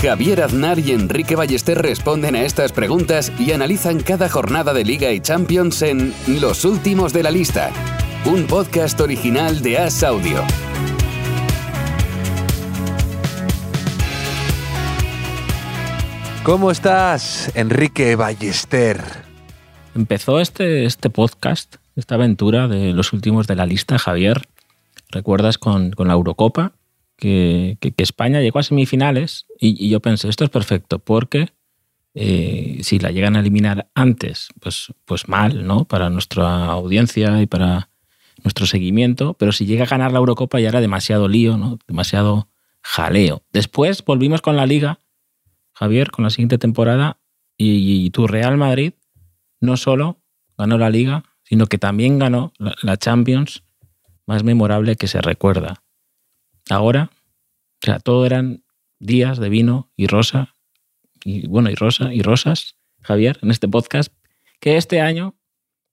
Javier Aznar y Enrique Ballester responden a estas preguntas y analizan cada jornada de Liga y Champions en Los Últimos de la Lista, un podcast original de As Audio. ¿Cómo estás, Enrique Ballester? Empezó este, este podcast, esta aventura de los últimos de la lista, Javier. ¿Recuerdas con, con la Eurocopa? Que, España llegó a semifinales y, yo pensé, esto es perfecto, porque eh, si la llegan a eliminar antes, pues, pues mal, ¿no? Para nuestra audiencia y para nuestro seguimiento, pero si llega a ganar la Eurocopa ya era demasiado lío, ¿no? Demasiado jaleo. Después volvimos con la Liga Javier, con la siguiente temporada y, tu Real Madrid no solo ganó la liga, sino que también ganó la, Champions más memorable que se recuerda. Ahora, o sea, todo eran días de vino y rosa, y bueno, y rosa y rosas, Javier, en este podcast, que este año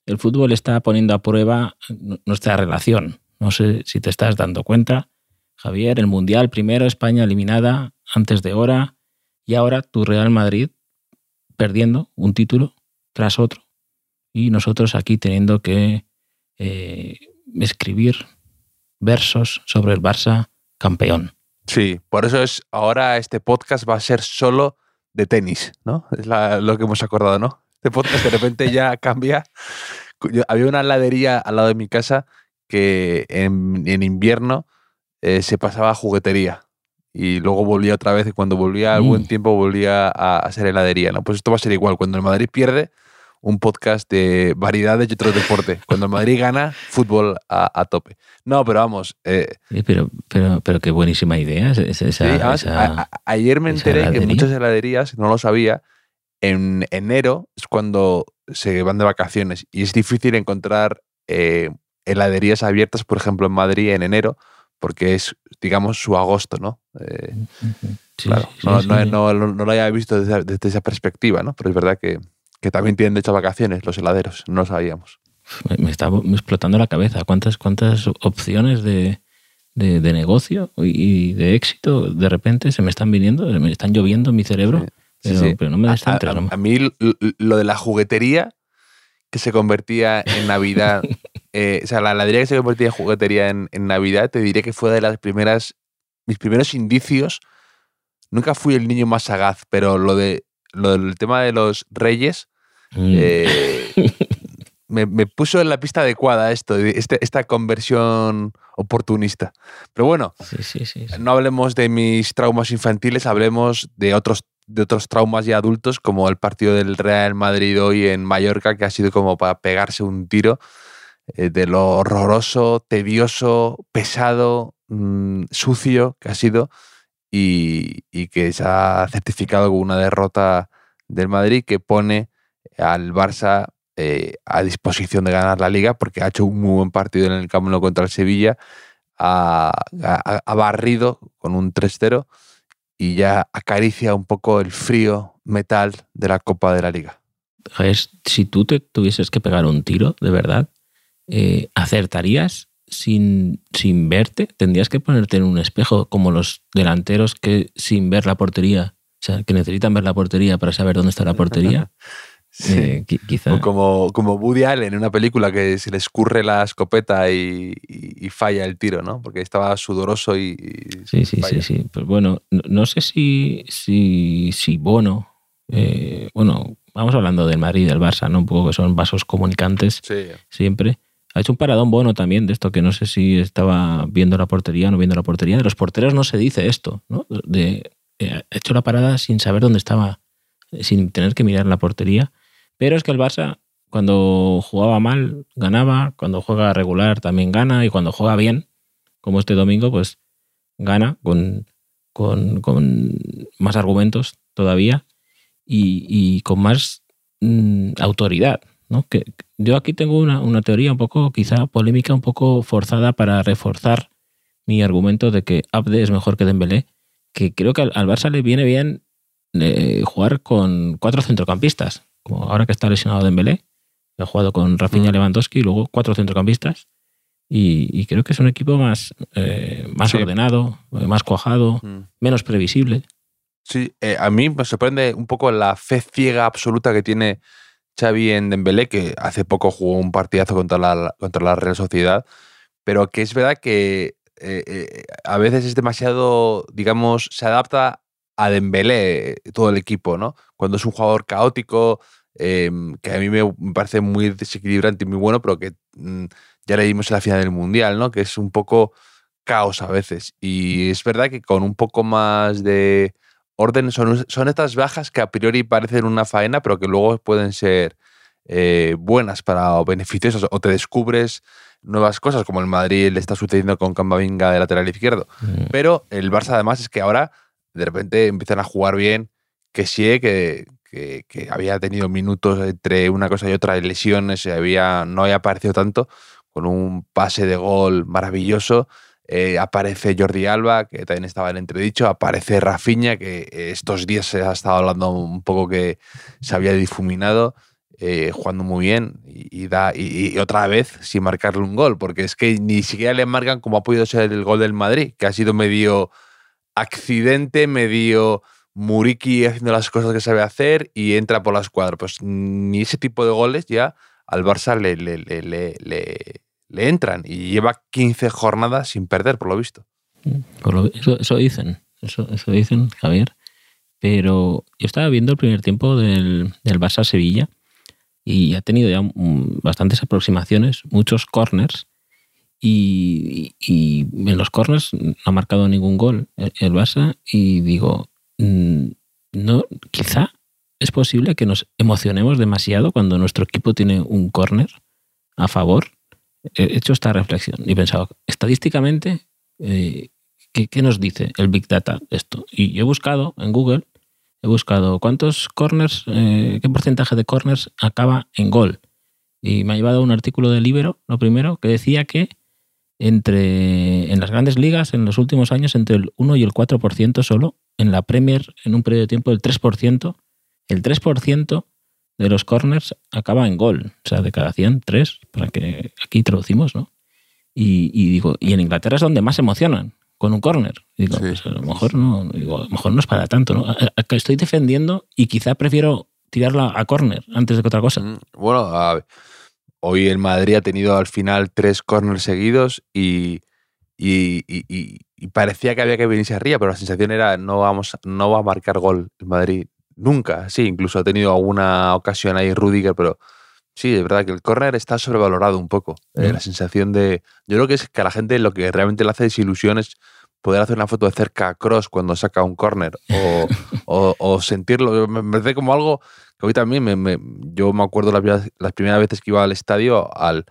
el fútbol está poniendo a prueba nuestra relación. No sé si te estás dando cuenta, Javier, el Mundial primero, España eliminada antes de hora, y ahora tu Real Madrid perdiendo un título tras otro y nosotros aquí teniendo que eh, escribir versos sobre el Barça campeón. Sí, por eso es ahora este podcast va a ser solo de tenis, ¿no? Es la, lo que hemos acordado, ¿no? Este podcast de repente ya cambia. Yo, había una heladería al lado de mi casa que en, en invierno eh, se pasaba a juguetería y luego volvía otra vez y cuando volvía al mm. buen tiempo volvía a, a, ser heladería. ¿no? Pues esto va a ser igual. Cuando el Madrid pierde, un podcast de variedades y otros deportes. Cuando el Madrid gana, fútbol a, a tope. No, pero vamos. Eh, sí, pero, pero, pero qué buenísima idea. Esa, sí, además, esa, a, ayer me enteré que en muchas heladerías, no lo sabía, en enero es cuando se van de vacaciones y es difícil encontrar eh, heladerías abiertas, por ejemplo, en Madrid en enero, porque es, digamos, su agosto, ¿no? Eh, sí, claro, no, no, no, no, lo había visto desde, desde, esa perspectiva, ¿no? Pero es verdad que, que también tienen de hecho vacaciones los heladeros, no lo sabíamos. Me, me está explotando la cabeza. ¿Cuántas, cuántas opciones de, de, de, negocio y de éxito de repente se me están viniendo, me están lloviendo en mi cerebro? Pero, pero, no me. A, a, a, mí lo de la juguetería que se convertía en Navidad eh, o sea, la heladería que se convertía en juguetería en, en, Navidad, te diré que fue de las primeras, mis primeros indicios. Nunca fui el niño más sagaz, pero lo, de, lo del tema de los reyes mm. eh, me, me, puso en la pista adecuada esto, este, esta conversión oportunista. Pero bueno, sí, sí, sí, no hablemos de mis traumas infantiles, hablemos de otros de otros traumas ya adultos, como el partido del Real Madrid hoy en Mallorca, que ha sido como para pegarse un tiro. Eh, de lo horroroso, tedioso, pesado, mmm, sucio que ha sido y, y, que se ha certificado con una derrota del Madrid que pone al Barça eh, a disposición de ganar la liga porque ha hecho un muy buen partido en el Camp Nou contra el Sevilla, ha, ha, ha barrido con un 3-0 y ya acaricia un poco el frío metal de la Copa de la Liga. Si tú te tuvieses que pegar un tiro, de verdad, eh, ¿acertarías sin, sin verte? ¿Tendrías que ponerte en un espejo como los delanteros que sin ver la portería, o sea, que necesitan ver la portería para saber dónde está la portería? Sí. Eh, quizá. O como, como Woody Allen en una película que se le escurre la escopeta y, y, y falla el tiro, ¿no? Porque estaba sudoroso y. y sí, sí, falla. sí, sí. Pues bueno, no, no sé si, si, si Bono, eh, bueno, vamos hablando del Madrid y del Barça, ¿no? Un poco que son vasos comunicantes sí. siempre. Ha hecho un paradón bueno también de esto, que no sé si estaba viendo la portería o no viendo la portería. De los porteros no se dice esto, ¿no? De, eh, ha hecho la parada sin saber dónde estaba, sin tener que mirar la portería. Pero es que el Barça, cuando jugaba mal, ganaba, cuando juega regular también gana, y cuando juega bien, como este domingo, pues gana con, con, con más argumentos todavía y, con más mmm, autoridad ¿no? Que yo aquí tengo una, una teoría un poco, quizá polémica, un poco forzada para reforzar mi argumento de que Abde es mejor que Dembélé, que creo que al, al Barça le viene bien eh, jugar con cuatro centrocampistas, como ahora que está lesionado Dembélé, ha jugado con Rafinha Mm. Lewandowski y luego cuatro centrocampistas. Y, y creo que es un equipo más, eh, más Sí. ordenado, eh, más cuajado, Mm. menos previsible. Sí, eh, a mí me sorprende un poco la fe ciega absoluta que tiene Xavi en Dembélé, que hace poco jugó un partidazo contra la, contra la Real Sociedad, pero que es verdad que eh, a veces es demasiado, digamos, se adapta a Dembélé todo el equipo, ¿no? Cuando es un jugador caótico, eh, que a mí me, me parece muy desequilibrante y muy bueno, pero que mm, ya le dimos en la final del Mundial, ¿no? Que es un poco caos a veces. Y es verdad que con un poco más de orden son, son estas bajas que a priori parecen una faena, pero que luego pueden ser eh, buenas para o beneficiosas o te descubres nuevas cosas, como el Madrid le está sucediendo con Camavinga de lateral izquierdo. Mm. Pero el Barça además es que ahora de repente empiezan a jugar bien, que sí, que, que, que había tenido minutos entre una cosa y otra, lesiones, había, no había aparecido tanto, con un pase de gol maravilloso. Eh, aparece Jordi Alba, que también estaba en entredicho, aparece Rafinha, que estos días se ha estado hablando un poco que se había difuminado, eh, jugando muy bien, y, da, y, y otra vez sin marcarle un gol, porque es que ni siquiera le marcan como ha podido ser el gol del Madrid, que ha sido medio accidente, medio Muriki haciendo las cosas que sabe hacer y entra por la escuadra. Pues ni ese tipo de goles ya al Barça le, le, le, le, entran y lleva 15 jornadas sin perder, por lo visto. Lo- eso, dicen, eso, dicen, Javier. Pero yo estaba viendo el primer tiempo del, del Barça Sevilla y ha tenido ya mm, bastantes aproximaciones, muchos corners. Y, en los corners no ha marcado ningún gol el, el. Y digo, mm, no, quizá es posible que nos emocionemos demasiado cuando nuestro equipo tiene un corner a favor. He hecho esta reflexión y he pensado, estadísticamente, eh, ¿qué, qué nos dice el Big Data esto? Y yo he buscado en Google, he buscado cuántos corners, eh, qué porcentaje de corners acaba en gol. Y me ha llevado un artículo de Libero, lo primero, que decía que entre en las grandes ligas en los últimos años entre el 1 y el 4% solo, en la Premier en un periodo de tiempo del 3%, el 3% de los corners acaba en gol, o sea, de cada 100, 3, para que aquí traducimos, ¿no? Y, y digo, y en Inglaterra es donde más se emocionan con un corner. Digo, Sí, pues a lo mejor no, digo, a lo mejor no es para tanto, ¿no? Estoy defendiendo y quizá prefiero tirarla a corner antes de que otra cosa. Mm, Bueno, a- hoy el Madrid ha tenido al final tres corners seguidos y, y, y- y- y parecía que había que venirse arriba, pero la sensación era no, vamos, no va a marcar gol el Madrid nunca. Sí, incluso ha tenido alguna ocasión ahí Rudiger, pero sí, es verdad que el córner está sobrevalorado un poco. Eh, la sensación de... Yo creo que es que a la gente lo que realmente le hace desilusión es poder hacer una foto de cerca a Cross cuando saca un córner o, o, o sentirlo. Me parece como algo que hoy también me, me- yo me acuerdo las, primeras- las primeras veces que iba al estadio, al,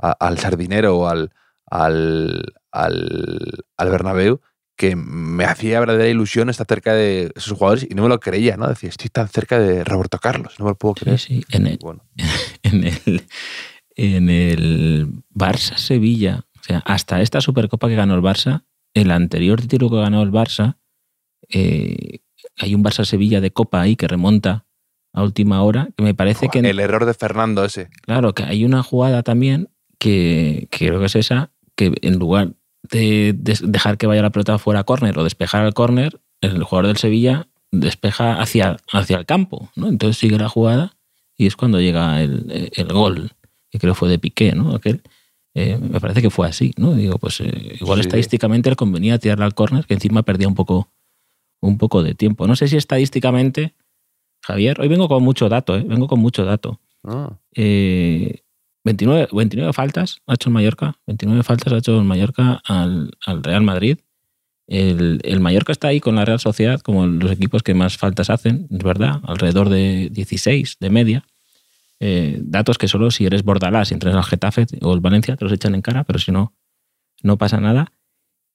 a- al Sardinero o al, al, al, al Bernabéu, que me hacía verdadera ilusión estar cerca de esos jugadores y no me lo creía, ¿no? Decía, estoy tan cerca de Roberto Carlos, no me lo puedo Sí, creer. sí, en el, Bueno, en el, en el Barça Sevilla, o sea, hasta esta Supercopa que ganó el Barça, el anterior título que ganó el Barça, eh, hay un Barça Sevilla de Copa ahí que remonta a última hora, que me parece que, el error de Fernando ese. claro, que hay una jugada también que, que creo que es esa, que en lugar de, de dejar que vaya la pelota fuera a córner o despejar al córner, el jugador del Sevilla despeja hacia, hacia el campo, ¿no? Entonces sigue la jugada y es cuando llega el, el gol, que creo fue de Piqué, ¿no? Aquel. Eh, me parece que fue así, ¿no? Digo, pues eh, igual Sí. estadísticamente le convenía tirarle al córner, que encima perdía un poco, un poco de tiempo. No sé si estadísticamente, Javier, hoy vengo con mucho dato, ¿eh? Vengo con mucho dato. Ah, Eh, 29, 29 faltas ha hecho el Mallorca, 29 faltas ha hecho el Mallorca al, al Real Madrid. El, el Mallorca está ahí con la Real Sociedad como los equipos que más faltas hacen, es verdad, alrededor de 16 de media. Eh, datos que solo si eres Bordalás, si entras al Getafe o el Valencia, te los echan en cara, pero si no, no pasa nada.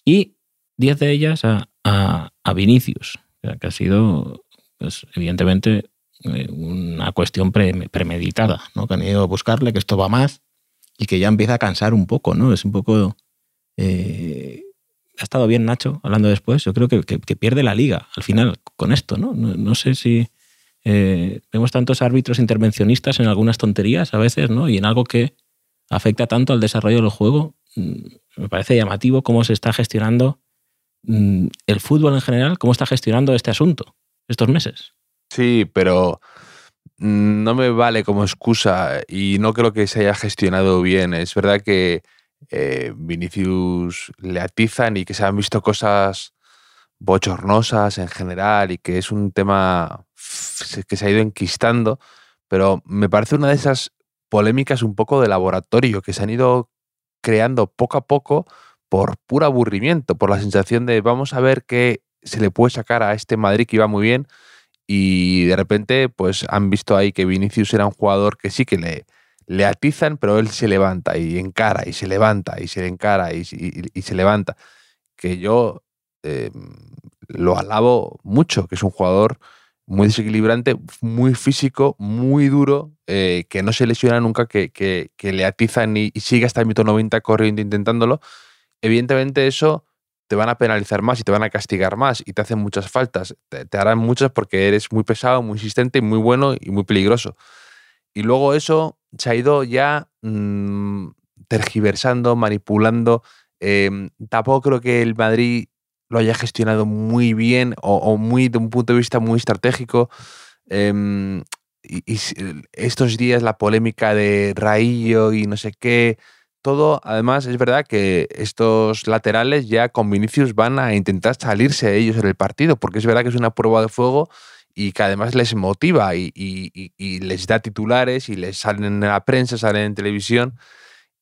Y 10 de ellas a, a, a Vinicius, que ha sido, pues, evidentemente, eh, una cuestión premeditada, ¿no? Que han ido a buscarle, que esto va más y que ya empieza a cansar un poco, ¿no? Es un poco... Eh, ha estado bien Nacho hablando después, yo creo que, pierde la liga al final con esto, ¿no? No, sé si eh, vemos tantos árbitros intervencionistas en algunas tonterías a veces, ¿no? Y en algo que afecta tanto al desarrollo del juego, mm, me parece llamativo cómo se está gestionando mm, el fútbol en general, cómo está gestionando este asunto estos meses. Sí, pero no me vale como excusa y no creo que se haya gestionado bien. Es verdad que eh, Vinicius le atizan y que se han visto cosas bochornosas en general y que es un tema que se ha ido enquistando, pero me parece una de esas polémicas un poco de laboratorio que se han ido creando poco a poco por puro aburrimiento, por la sensación de vamos a ver qué se le puede sacar a este Madrid que iba muy bien y de repente pues han visto ahí que Vinicius era un jugador que sí que le, le atizan, pero él se levanta y encara y se levanta y se encara y, se levanta. Que yo eh, lo alabo mucho, que es un jugador muy desequilibrante, muy físico, muy duro, eh, que no se lesiona nunca, que, que, le atizan y, sigue hasta el mito 90 corriendo intentándolo. Evidentemente eso te van a penalizar más y te van a castigar más y te hacen muchas faltas. Te, harán muchas porque eres muy pesado, muy insistente, muy bueno y muy peligroso. Y luego eso se ha ido ya mm, tergiversando, manipulando. Em, tampoco creo que el Madrid lo haya gestionado muy bien o, muy de un punto de vista muy estratégico. Em, y, estos días la polémica de Raillo y no sé qué, todo, además es verdad que estos laterales ya con Vinicius van a intentar salirse de ellos en el partido, porque es verdad que es una prueba de fuego y que además les motiva y, les da titulares y les salen en la prensa, salen en televisión.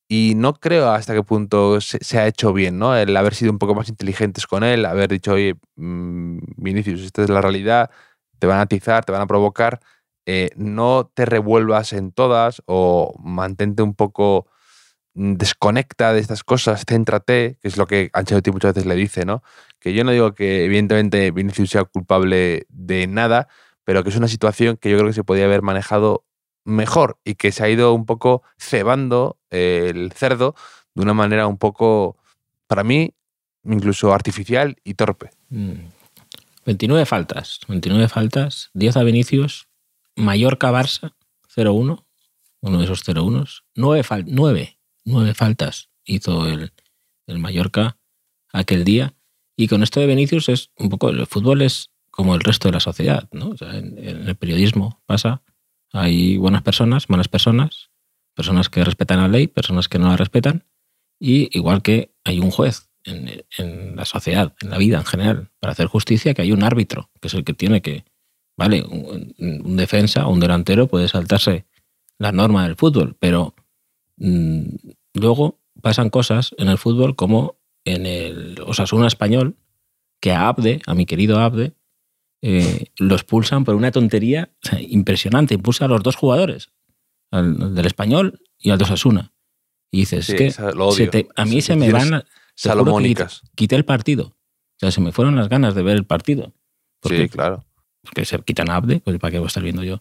Y no creo hasta qué punto se, ha hecho bien, ¿no? El haber sido un poco más inteligentes con él, haber dicho, oye, mm, Vinicius, esta es la realidad, te van a atizar, te van a provocar, eh, no te revuelvas en todas o mantente un poco desconecta de estas cosas, céntrate, que es lo que Ancelotti muchas veces le dice, ¿no? que yo no digo que evidentemente Vinicius sea culpable de nada, pero que es una situación que yo creo que se podía haber manejado mejor y que se ha ido un poco cebando el cerdo de una manera un poco, para mí, incluso artificial y torpe. 29 mm. faltas, 29 faltas, 10 a Vinicius, Mallorca-Barça, 0-1, uno de esos 0-1, 9, 9, faltas hizo el, el Mallorca aquel día. Y con esto de Vinicius es un poco, el fútbol es como el resto de la sociedad, ¿no? en, el periodismo pasa, hay buenas personas, malas personas, personas que respetan la ley, personas que no la respetan, y igual que hay un juez en, la sociedad, en la vida en general, para hacer justicia, que hay un árbitro, que es el que tiene que, vale, un, defensa o un delantero puede saltarse la norma del fútbol, pero mm, luego pasan cosas en el fútbol como en el Osasuna español que a Abde, a mi querido Abde, eh, los pulsan por una tontería impresionante. Impulsa a los dos jugadores, al, del español y al de Osasuna. Y dices, que a mí se, me van salomónicas. Quité el partido. O sea, se me fueron las ganas de ver el partido. sí, claro. Porque se quitan a Abde, pues para qué voy a estar viendo yo.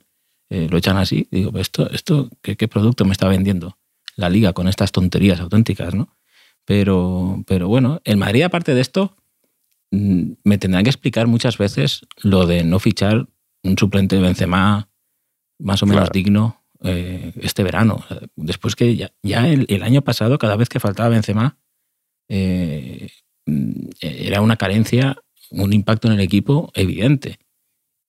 Eh, lo echan así. digo, esto, esto ¿qué, producto me está vendiendo la liga con estas tonterías auténticas, no? Pero, pero bueno, el Madrid, aparte de esto, mm, me tendrán que explicar muchas veces lo de no fichar un suplente de Benzema más o menos digno eh, este verano. Después que ya, el, año pasado, cada vez que faltaba Benzema, eh, mm, era una carencia, un impacto en el equipo evidente.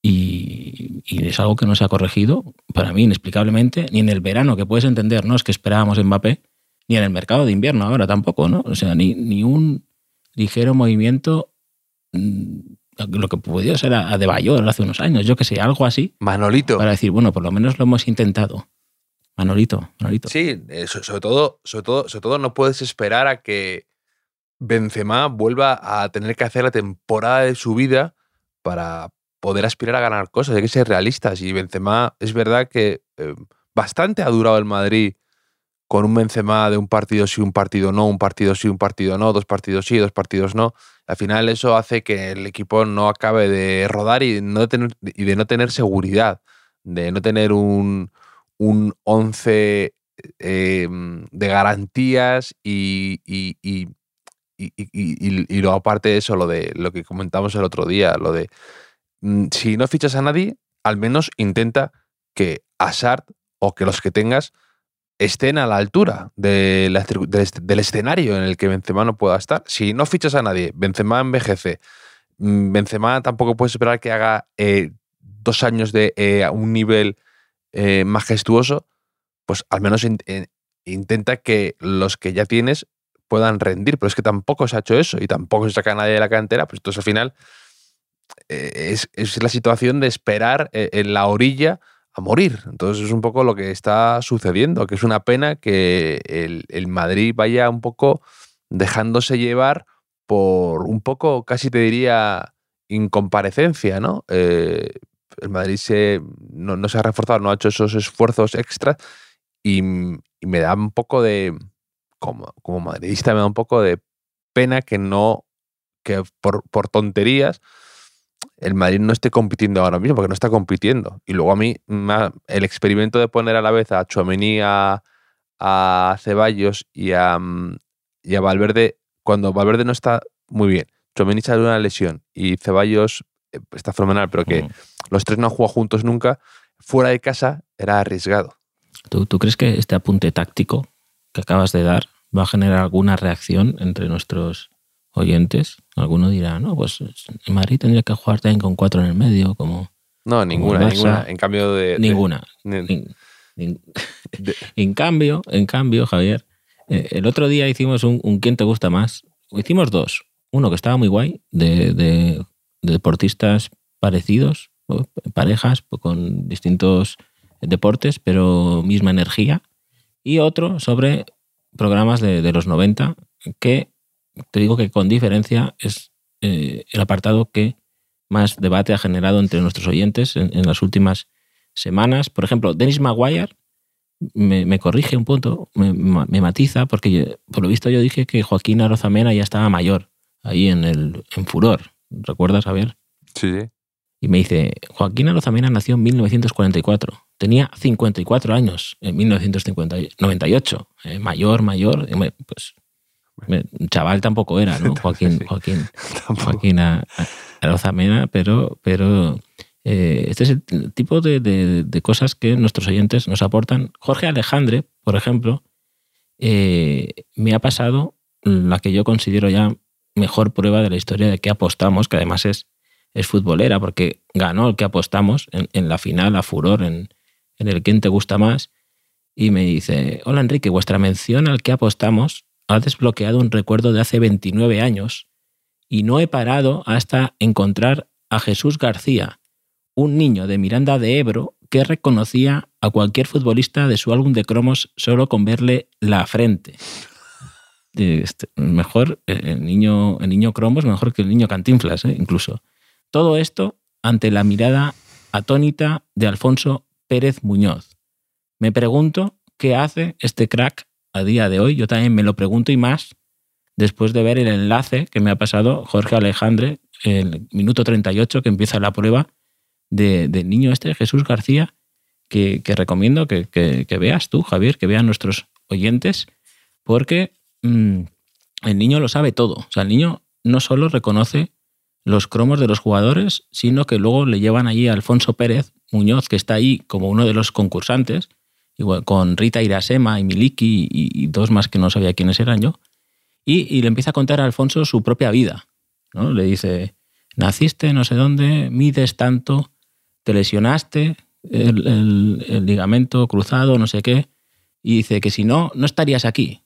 Y, y, es algo que no se ha corregido, para mí, inexplicablemente, ni en el verano, que puedes entender, no es que esperábamos Mbappé, ni en el mercado de invierno ahora tampoco, ¿no? O sea, ni, ni un ligero movimiento, mm, lo que podía ser a, De Bayor hace unos años, yo que sé, algo así. Manolito. Para decir, bueno, por lo menos lo hemos intentado. Manolito, Manolito. Sí, eh, sobre, todo, sobre, todo, sobre todo no puedes esperar a que Benzema vuelva a tener que hacer la temporada de su vida para poder aspirar a ganar cosas. Hay que ser realistas. Y Benzema, es verdad que eh, bastante ha durado el Madrid con un Benzema de un partido sí, un partido no, un partido sí, un partido no, dos partidos sí, dos partidos no. Al final eso hace que el equipo no acabe de rodar y, no tener, y de no tener seguridad de no tener un, un 11 em, de garantías y, y, y, y, luego aparte de eso, lo de lo que comentamos el otro día, lo de si no fichas a nadie, al menos intenta que Asard o que los que tengas estén a la altura del escenario en el que Benzema no pueda estar. Si no fichas a nadie, Benzema envejece, mm, Benzema tampoco puedes esperar que haga eh, dos años de eh, un nivel eh, majestuoso, pues al menos intenta que los que ya tienes puedan rendir, pero es que tampoco se ha hecho eso y tampoco se saca a nadie de la cantera, pues entonces al final es, es la situación de esperar en la orilla a morir. Entonces es un poco lo que está sucediendo, que es una pena que el, Madrid vaya un poco dejándose llevar por un poco, casi te diría, incomparecencia, ¿no? Eh, el Madrid se, no, se ha reforzado, no ha hecho esos esfuerzos extras y, me da un poco de, como, como madridista, me da un poco de pena que no, que por, por tonterías, el Madrid no esté compitiendo ahora mismo, porque no está compitiendo. Y luego a mí, el experimento de poner a la vez a Chuamení, a, Ceballos y a, y a Valverde, cuando Valverde no está muy bien, Chuamení sale una lesión y Ceballos eh, está fenomenal, pero que los tres no han jugado juntos nunca, fuera de casa era arriesgado. ¿Tú, ¿Tú crees que este apunte táctico que acabas de dar va a generar alguna reacción entre nuestros oyentes, alguno dirá, no, pues en Madrid tendría que jugar también con cuatro en el medio, como... No, ninguna, ninguna. En cambio de... Ninguna. en cambio, en cambio, Javier, eh, el otro día hicimos un, ¿Quién te gusta más? Hicimos dos. Uno que estaba muy guay, de, deportistas parecidos, parejas con distintos deportes, pero misma energía. Y otro sobre programas de, de los 90 que te digo que con diferencia es eh, el apartado que más debate ha generado entre nuestros oyentes en, las últimas semanas. Por ejemplo, Dennis Maguire me, corrige un punto, me, matiza, porque por lo visto yo dije que Joaquín Arozamena ya estaba mayor ahí en, el, en Furor. ¿Recuerdas, Javier? Sí, sí. Y me dice, Joaquín Arozamena nació en 1944. Tenía 54 años en 1998. Eh, mayor, mayor. Pues chaval tampoco era, ¿no? Joaquín, Joaquín, Joaquín Arozamena, pero, pero eh, este es el tipo de, cosas que nuestros oyentes nos aportan. Jorge Alejandre, por ejemplo, eh, me ha pasado la que yo considero ya mejor prueba de la historia de que apostamos, que además es, es futbolera, porque ganó el que apostamos en, la final a Furor, en, en el quién te gusta más, y me dice, hola Enrique, vuestra mención al que apostamos ha desbloqueado un recuerdo de hace 29 años y no he parado hasta encontrar a Jesús García, un niño de Miranda de Ebro que reconocía a cualquier futbolista de su álbum de cromos solo con verle la frente. Este, mejor, el niño, el niño cromos mejor que el niño cantinflas, ¿eh? incluso. Todo esto ante la mirada atónita de Alfonso Pérez Muñoz. Me pregunto qué hace este crack a día de hoy. Yo también me lo pregunto y más después de ver el enlace que me ha pasado Jorge Alejandre, el minuto 38 que empieza la prueba del niño este, Jesús García, que, recomiendo que, veas tú, Javier, que vean nuestros oyentes, porque mm, el niño lo sabe todo. O sea, el niño no solo reconoce los cromos de los jugadores, sino que luego le llevan allí a Alfonso Pérez Muñoz, que está ahí como uno de los concursantes, igual con Rita Irasema y Miliki y, dos más que no sabía quiénes eran yo, y, le empieza a contar a Alfonso su propia vida. ¿no? Le dice, naciste no sé dónde, mides tanto, te lesionaste, el, ligamento cruzado, no sé qué, y dice que si no, no estarías aquí,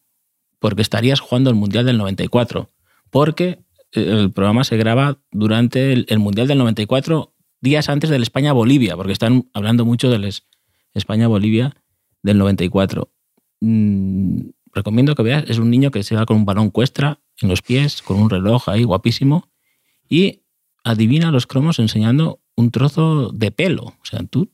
porque estarías jugando el Mundial del 94, porque el programa se graba durante el, Mundial del 94, días antes del España-Bolivia, porque están hablando mucho del España-Bolivia, del 94. Mm, recomiendo que veas, es un niño que se va con un balón cuestra en los pies, con un reloj ahí guapísimo, y adivina los cromos enseñando un trozo de pelo. O sea, tú...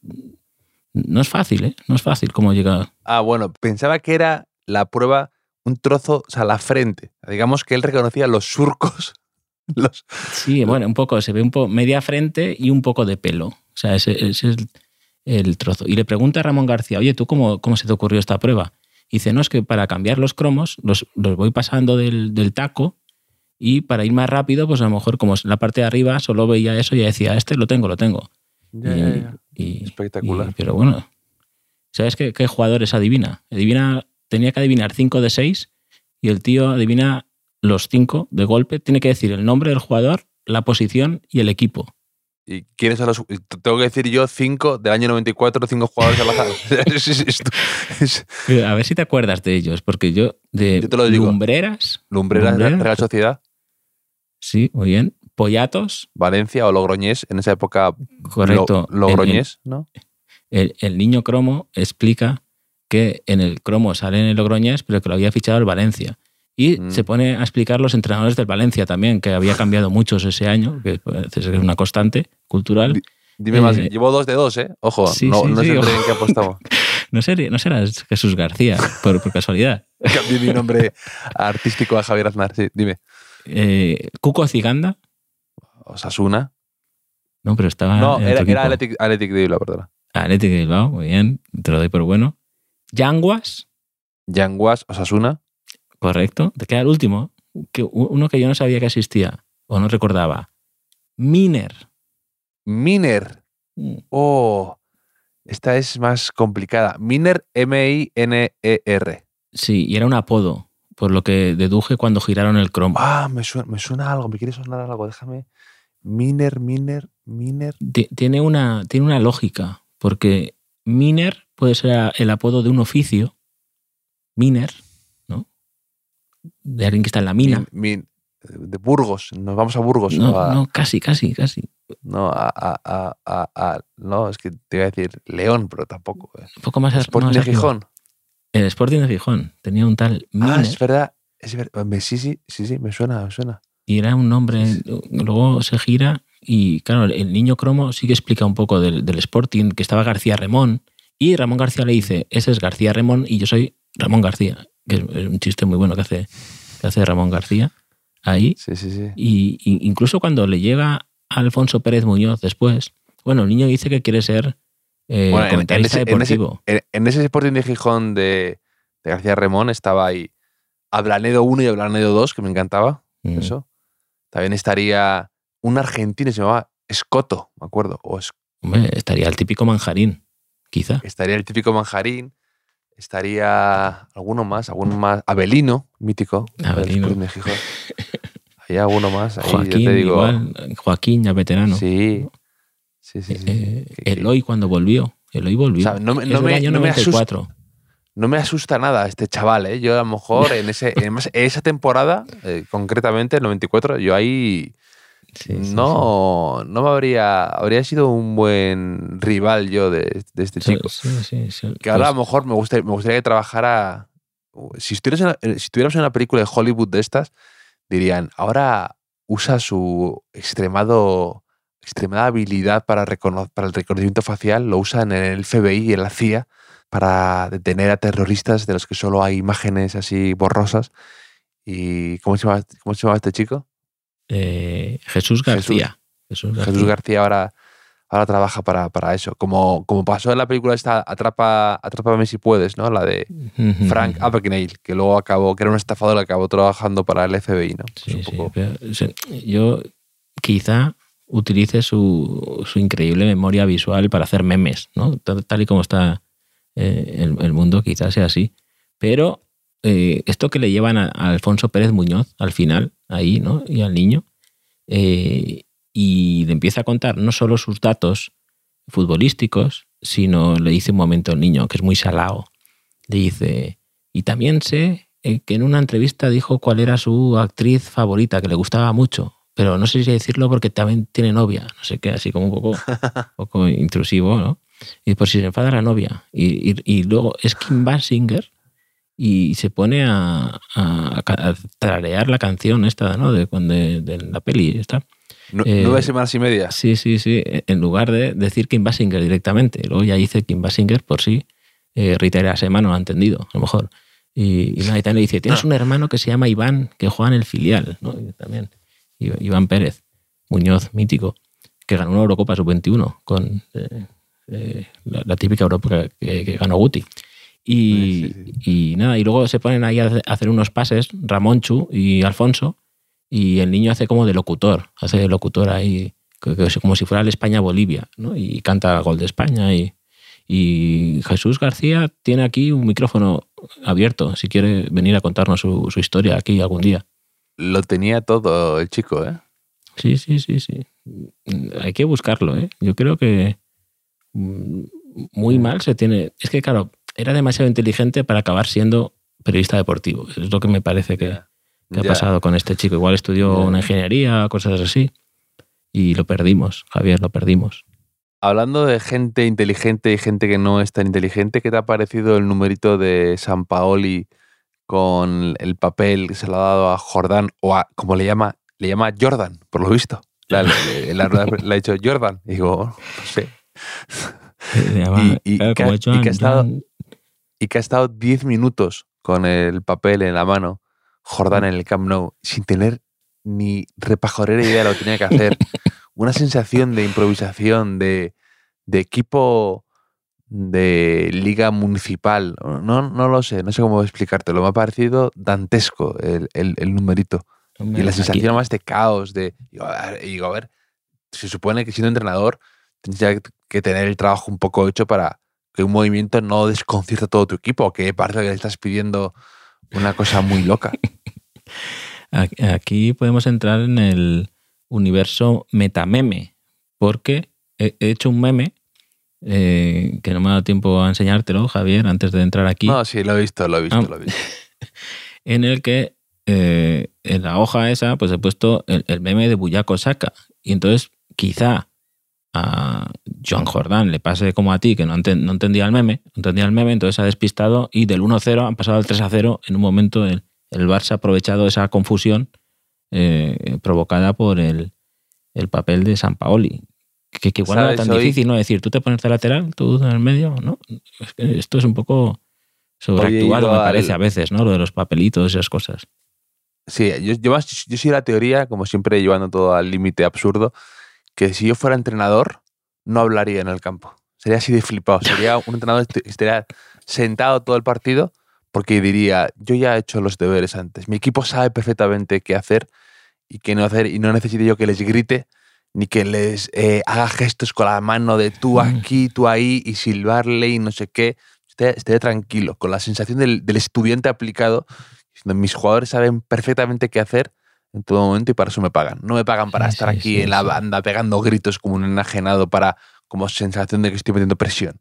No es fácil, ¿eh? No es fácil cómo llega. Ah, bueno, pensaba que era la prueba un trozo, o sea, la frente. Digamos que él reconocía los surcos. Los... Sí, bueno, un poco, se ve un poco media frente y un poco de pelo. O sea, ese, ese es el trozo. Y le pregunta a Ramón García, oye, ¿tú cómo, cómo se te ocurrió esta prueba? Y dice, no, es que para cambiar los cromos los, los voy pasando del, del taco y para ir más rápido, pues a lo mejor como en la parte de arriba solo veía eso y decía, este lo tengo, lo tengo. Ya, Y- ya, ya. y- Espectacular. y- pero bueno, ¿sabes qué, qué jugadores adivina? Adivina, tenía que adivinar 5 de 6 y el tío adivina los 5 de golpe. Tiene que decir el nombre del jugador, la posición y el equipo. ¿Y quiénes son los.? Tengo que decir yo cinco del año 94, cinco jugadores al azar. A ver si te acuerdas de ellos, porque yo de Yo te lo digo. Lumbreras, Lumbreras, Lumbreras. Real Sociedad, sí, muy bien. Pollatos, Valencia o Logroñés, en esa época. correcto. Lo- Logroñés, ¿no? El, el niño cromo explica que en el cromo sale en el Logroñés, pero que lo había fichado el Valencia. Y Mm. se pone a explicar los entrenadores del Valencia también, que había cambiado muchos ese año, que parece ser una constante cultural. Di- Dime más. Eh, Llevo dos de dos, ¿eh? Ojo, sí, no, sí, no sí, sé en qué apostamos. No, ser, no serás Jesús García, por, por casualidad. Cambié mi nombre artístico a Javier Aznar. Sí, dime. Eh, Cuco Ciganda, Osasuna. no, pero estaba. no, era, era Athletic, Athletic de Bilbao, perdona. Athletic de Bilbao, muy bien, te lo doy por bueno. Yanguas, Yanguas, Osasuna. Correcto. Te queda el último, que, uno que yo no sabía que existía o no recordaba. Miner. Miner. Oh, esta es más complicada. Miner, M-I-N-E-R. Sí, y era un apodo, por lo que deduje cuando giraron el cromo. Ah, me suena, me suena algo, me quiere sonar algo, déjame. Miner, Miner, Miner. Ti- Tiene una, tiene una lógica, porque miner puede ser el apodo de un oficio, miner. De alguien que está en la mina. Min- min- de Burgos, nos vamos a Burgos. No, a- no, casi, casi, casi. no, a, a- a- no, es que te iba a decir León, pero tampoco. eh. Un poco más Sporting más de. Gijón. El Sporting de Gijón tenía un tal Ah, Miner es verdad. Es verdad. Sí, sí, sí, sí, me suena, me suena. y era un nombre. Sí, Luego se gira y, claro, el niño cromo sí que explica un poco del, del Sporting, que estaba García Remón. Y Ramón García le dice: Ese es García Remón y yo soy Ramón García. Que es un chiste muy bueno que hace, que hace Ramón García ahí. Sí, sí, sí. Y, y incluso cuando le llega a Alfonso Pérez Muñoz después, bueno, el niño dice que quiere ser eh, Bueno, en- ese- en ese- deportivo. En, en ese Sporting de Gijón de, de García Remón estaba ahí Ablanedo 1 y Ablanedo 2, que me encantaba. Mm. Eso. También estaría un argentino, se llamaba Escoto, me acuerdo. O Hombre, estaría el típico manjarín, quizá. estaría el típico manjarín. Estaría alguno más, alguno más. Abelino, mítico. de Gijón. Hay alguno más. Ahí, yo Joaquín, te digo. igual. Joaquín, ya veterano. Sí. Sí, sí, sí. Eh, Eloy cuando volvió. Eloy volvió. O sea, no me- no año no me 94. no me asusta nada este chaval, ¿eh? Yo a lo mejor en ese, además, esa temporada, eh, concretamente, el 94, yo ahí Sí, sí, no, no me habría, habría sido un buen rival yo de, de este chico. Que ahora a lo mejor me gustaría, me gustaría que trabajara. Si estuvieras en, una- eh, si estuviéramos en una película de Hollywood de estas, dirían, ahora usa su extremado, extremada habilidad para, para el reconocimiento facial, lo usa en el FBI y en la CIA para detener a terroristas de los que solo hay imágenes así borrosas. ¿Y cómo se llama, cómo se llama este chico? Eh, Jesús García. Jesús García. Jesús García ahora, ahora trabaja para, para eso. Como, como pasó en la película esta Atrapa, Atrápame si puedes, ¿no? La de Frank. Abagnale, que luego acabó, que era un estafador que acabó trabajando para el FBI, ¿no? Sí, un sí, pero, yo quizá utilice su, su increíble memoria visual para hacer memes, ¿no? Tal, tal y como está eh, el, el mundo, quizás sea así. Pero eh, esto que le llevan a, a Alfonso Pérez Muñoz al final, ahí, ¿no? Y al niño, eh, y le empieza a contar no solo sus datos futbolísticos, sino le dice un momento al niño, que es muy salado, le dice, y también sé eh, que en una entrevista dijo cuál era su actriz favorita, que le gustaba mucho, pero no sé si decirlo porque también tiene novia, no sé qué, así como un poco, un poco intrusivo, ¿no? Y por si se enfada la novia. Y, y- y luego es Kim Basinger y se pone a, a, a tararear la canción esta, ¿no? De, de, de la peli esta. Nu- eh, Nueve semanas y media. Sí, sí, sí. En lugar de decir Kim Basinger directamente. Luego ya dice Kim Basinger por sí. Eh, Rita Erasema no lo ha entendido, a lo mejor. Y, y también le dice, tienes un hermano que se llama Iván, que juega en el filial, ¿no? Y también. Iván Pérez, Muñoz, mítico, que ganó una Eurocopa sub-21 con, eh, eh, la, típica Europa que, ganó Guti. Y, y, nada, y luego se ponen ahí a hacer unos pases, Ramonchu y Alfonso, y el niño hace como de locutor, hace de locutor ahí, como si fuera el España-Bolivia, ¿no? Y canta gol de España. Y, y Jesús García tiene aquí un micrófono abierto, si quiere venir a contarnos su, su historia aquí algún día. Lo tenía todo el chico, ¿eh? Sí, sí, sí, sí. Hay que buscarlo, ¿eh? Yo creo que mm, muy mal se tiene. Es que, claro, era demasiado inteligente para acabar siendo periodista deportivo. Es lo que me parece que, ha pasado con este chico. Igual estudió una ingeniería, cosas así, y lo perdimos, Javier, lo perdimos. Hablando de gente inteligente y gente que no es tan inteligente, ¿qué te ha parecido el numerito de San Paoli con el papel que se lo ha dado a Jordán o a, como le llama, le llama Jordan, por lo visto. le, ha dicho Jordan. Y digo, no sé. y, que, ha estado, y que ha estado 10 minutos con el papel en la mano, Jordan en el Camp Nou, sin tener ni repajorera idea de lo que tenía que hacer. Una sensación de improvisación, de, de equipo de liga municipal. No, no lo sé, no sé cómo explicártelo. Me ha parecido dantesco el, el numerito y la sensación más de caos, de, y digo, a ver, se supone que siendo entrenador tienes que tener el trabajo un poco hecho para que un movimiento no desconcierta todo tu equipo, que parece que le estás pidiendo una cosa muy loca. Aquí podemos entrar en el universo metameme, porque he hecho un meme eh, que no me ha dado tiempo a enseñártelo, Javier, antes de entrar aquí. No, sí, lo he visto, lo he visto, ah. lo he visto. en el que eh, en la hoja esa, pues he puesto el, meme de Buyaco Saka. Y entonces, quizá a Joan Jordán le pase como a ti, que no, entendía el meme, no entendía el meme, entonces ha despistado y del 1-0 han pasado al 3-0. En un momento el, el, Barça ha aprovechado esa confusión eh, provocada por el, papel de San Paoli. Que, igual no era tan difícil, ¿no? decir, tú te pones de lateral, tú en el medio, ¿no? esto es un poco sobreactuado, me parece, a veces, ¿no? Lo de los papelitos, esas cosas. Sí, yo, yo, yo soy la teoría, como siempre llevando todo al límite absurdo, que si yo fuera entrenador, no hablaría en el campo. Sería así de flipado. Sería un entrenador que estaría sentado todo el partido porque diría, yo ya he hecho los deberes antes. Mi equipo sabe perfectamente qué hacer y qué no hacer y no necesito yo que les grite ni que les eh, haga gestos con la mano de tú aquí, tú ahí y silbarle y no sé qué. Estaría, tranquilo, con la sensación del, del estudiante aplicado mis jugadores saben perfectamente qué hacer en todo momento y para eso me pagan. No me pagan para estar aquí en la banda pegando gritos como un enajenado para como sensación de que estoy metiendo presión.